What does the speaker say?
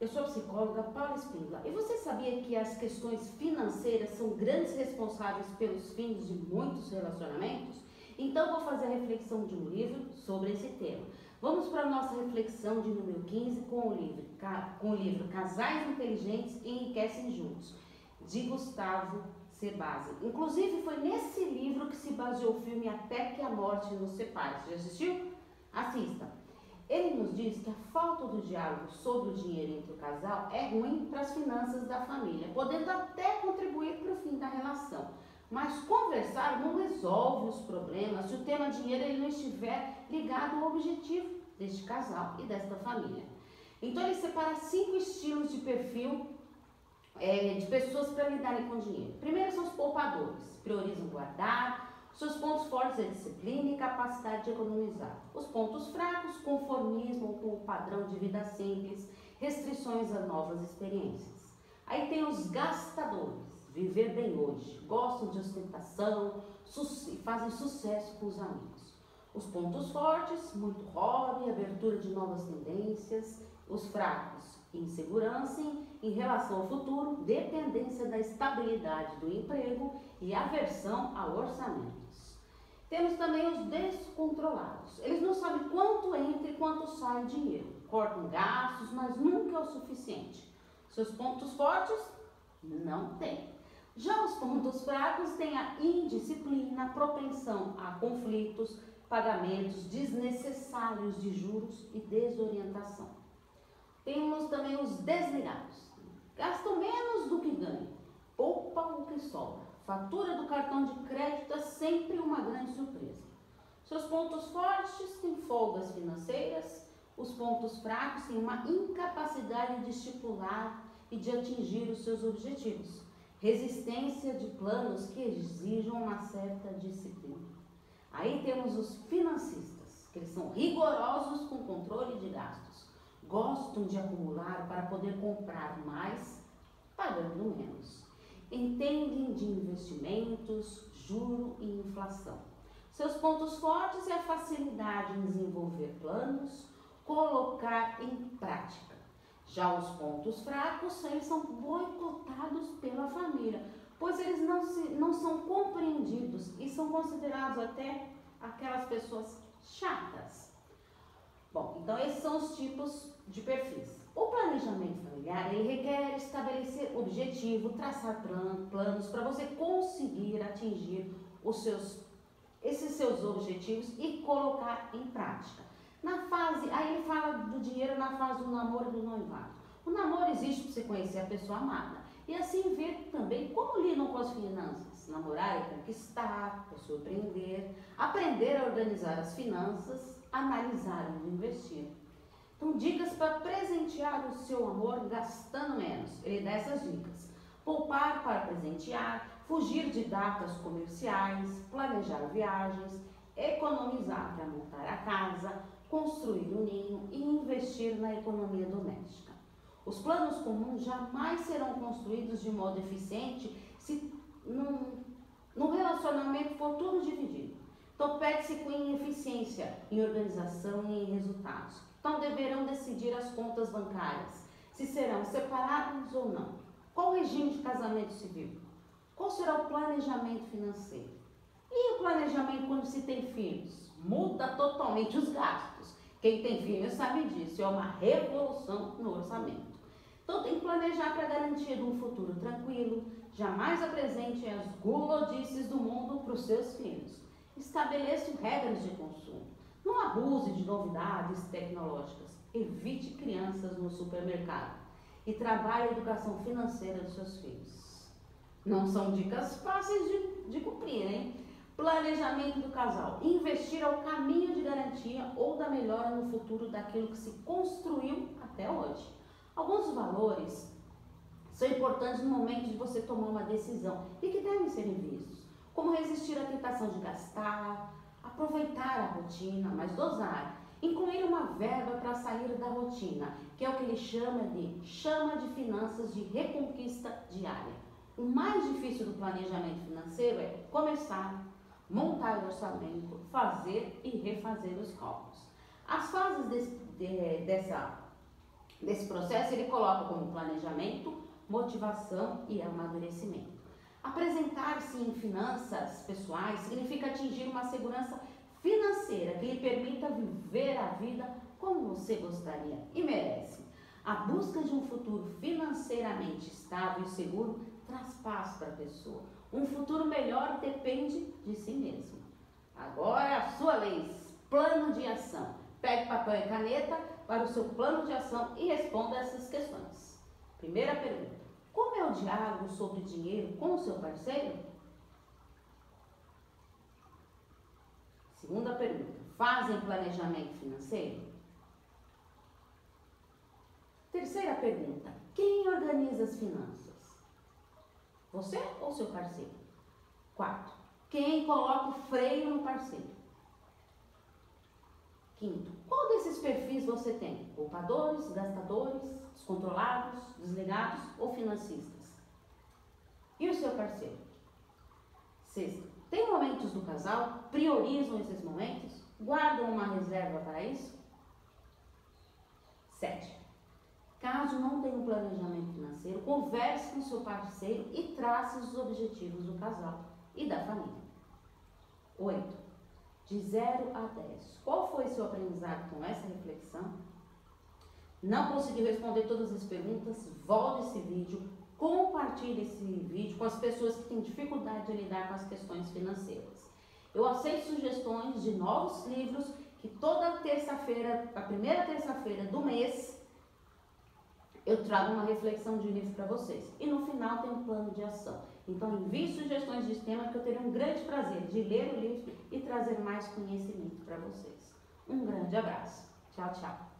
Eu sou a psicóloga Paula Espíndola e você sabia que as questões financeiras são grandes responsáveis pelos fins de muitos relacionamentos? Então vou fazer a reflexão de um livro sobre esse tema. Vamos para a nossa reflexão de número 15 com o livro, com o livro Casais Inteligentes Enriquecem Juntos, de Gustavo Sebase. Inclusive foi nesse livro que se baseou o filme Até que a Morte nos Separe. Já assistiu? Assista. Ele nos diz que a falta do diálogo sobre o dinheiro entre o casal é ruim para as finanças da família, podendo até contribuir para o fim da relação. Mas conversar não resolve os problemas se o tema dinheiro ele não estiver ligado ao objetivo deste casal e desta família. Então ele separa cinco estilos de perfil é, de pessoas para lidarem com dinheiro. Primeiro são os poupadores, priorizam guardar, seus pontos fortes é disciplina e capacidade de economizar. Os pontos fracos, conformismo com o padrão de vida simples, restrições a novas experiências. Aí tem os gastadores, viver bem hoje, gostam de ostentação, su fazem sucesso com os amigos. Os pontos fortes, muito hobby, abertura de novas tendências. Os fracos, insegurança em relação ao futuro, dependência da estabilidade do emprego e aversão ao orçamentos. Temos também os descontrolados. Eles não sabem quanto entra e quanto sai dinheiro. Cortam gastos, mas nunca é o suficiente. Seus pontos fortes? Não tem. Já os pontos fracos têm a indisciplina, a propensão a conflitos, pagamentos desnecessários de juros e desorientação. Temos também os desligados. Gastam menos do que ganham, poupam o que sobra. Fatura do cartão de crédito é sempre uma grande surpresa. Seus pontos fortes têm folgas financeiras, os pontos fracos têm uma incapacidade de estipular e de atingir os seus objetivos. Resistência de planos que exijam uma certa disciplina. Aí temos os financistas, que eles são rigorosos com controle de gastos gostam de acumular para poder comprar mais, pagando menos. Entendem de investimentos, juro e inflação. Seus pontos fortes é a facilidade em desenvolver planos, colocar em prática. Já os pontos fracos, eles são boicotados pela família, pois eles não, se, não são compreendidos e são considerados até aquelas pessoas chatas. Então esses são os tipos de perfis. O planejamento familiar ele requer estabelecer objetivo, traçar planos para você conseguir atingir os seus, esses seus objetivos e colocar em prática. Na fase, aí ele fala do dinheiro na fase do namoro e do noivado. O namoro existe para você conhecer a pessoa amada e assim ver também como lidam com as finanças. Namorar é conquistar, é surpreender, aprender a organizar as finanças analisar onde investir. Então, dicas para presentear o seu amor gastando menos. Ele dá essas dicas. Poupar para presentear, fugir de datas comerciais, planejar viagens, economizar para montar a casa, construir um ninho e investir na economia doméstica. Os planos comuns jamais serão construídos de modo eficiente se no relacionamento for tudo dividido. Então, pede-se com eficiência em organização e em resultados. Então, deverão decidir as contas bancárias, se serão separados ou não. Qual o regime de casamento civil? Qual será o planejamento financeiro? E o planejamento quando se tem filhos? Muda totalmente os gastos. Quem tem filhos sabe disso, é uma revolução no orçamento. Então tem que planejar para garantir um futuro tranquilo, jamais apresente as gulodices do mundo para os seus filhos estabeleça regras de consumo. Não abuse de novidades tecnológicas. Evite crianças no supermercado. E trabalhe a educação financeira dos seus filhos. Não são dicas fáceis de, de cumprir, hein? Planejamento do casal. Investir é o caminho de garantia ou da melhora no futuro daquilo que se construiu até hoje. Alguns valores são importantes no momento de você tomar uma decisão e que devem ser vistos como resistir à tentação de gastar, aproveitar a rotina, mas dosar, incluir uma verba para sair da rotina, que é o que ele chama de chama de finanças de reconquista diária. O mais difícil do planejamento financeiro é começar, montar o orçamento, fazer e refazer os cálculos. As fases desse, de, dessa Nesse processo, ele coloca como planejamento, motivação e amadurecimento. Apresentar-se em finanças pessoais significa atingir uma segurança financeira que lhe permita viver a vida como você gostaria e merece. A busca de um futuro financeiramente estável e seguro traz paz para a pessoa. Um futuro melhor depende de si mesmo. Agora, a sua lei, plano de ação. Pegue papel e caneta para o seu plano de ação e responda essas questões. Primeira pergunta: Como é o diálogo sobre dinheiro com o seu parceiro? Segunda pergunta: Fazem planejamento financeiro? Terceira pergunta: Quem organiza as finanças? Você ou seu parceiro? Quarto: Quem coloca o freio no parceiro? Quinto: Qual desses perfis você tem? Poupadores, gastadores, descontrolados, desligados ou financistas? E o seu parceiro? Sexto: Tem momentos do casal? Priorizam esses momentos? Guardam uma reserva para isso? Sete. Caso não tenha um planejamento financeiro, converse com seu parceiro e trace os objetivos do casal e da família. 8. De 0 a 10. Qual foi seu aprendizado com essa reflexão? Não conseguiu responder todas as perguntas? Volte esse vídeo, compartilhe esse vídeo com as pessoas que têm dificuldade de lidar com as questões financeiras. Eu aceito sugestões de novos livros que toda terça-feira, a primeira terça-feira do mês, eu trago uma reflexão de livro para vocês. E no final tem um plano de ação. Então envie sugestões de tema que eu terei um grande prazer de ler o livro e trazer mais conhecimento para vocês. Um grande abraço. Tchau, tchau.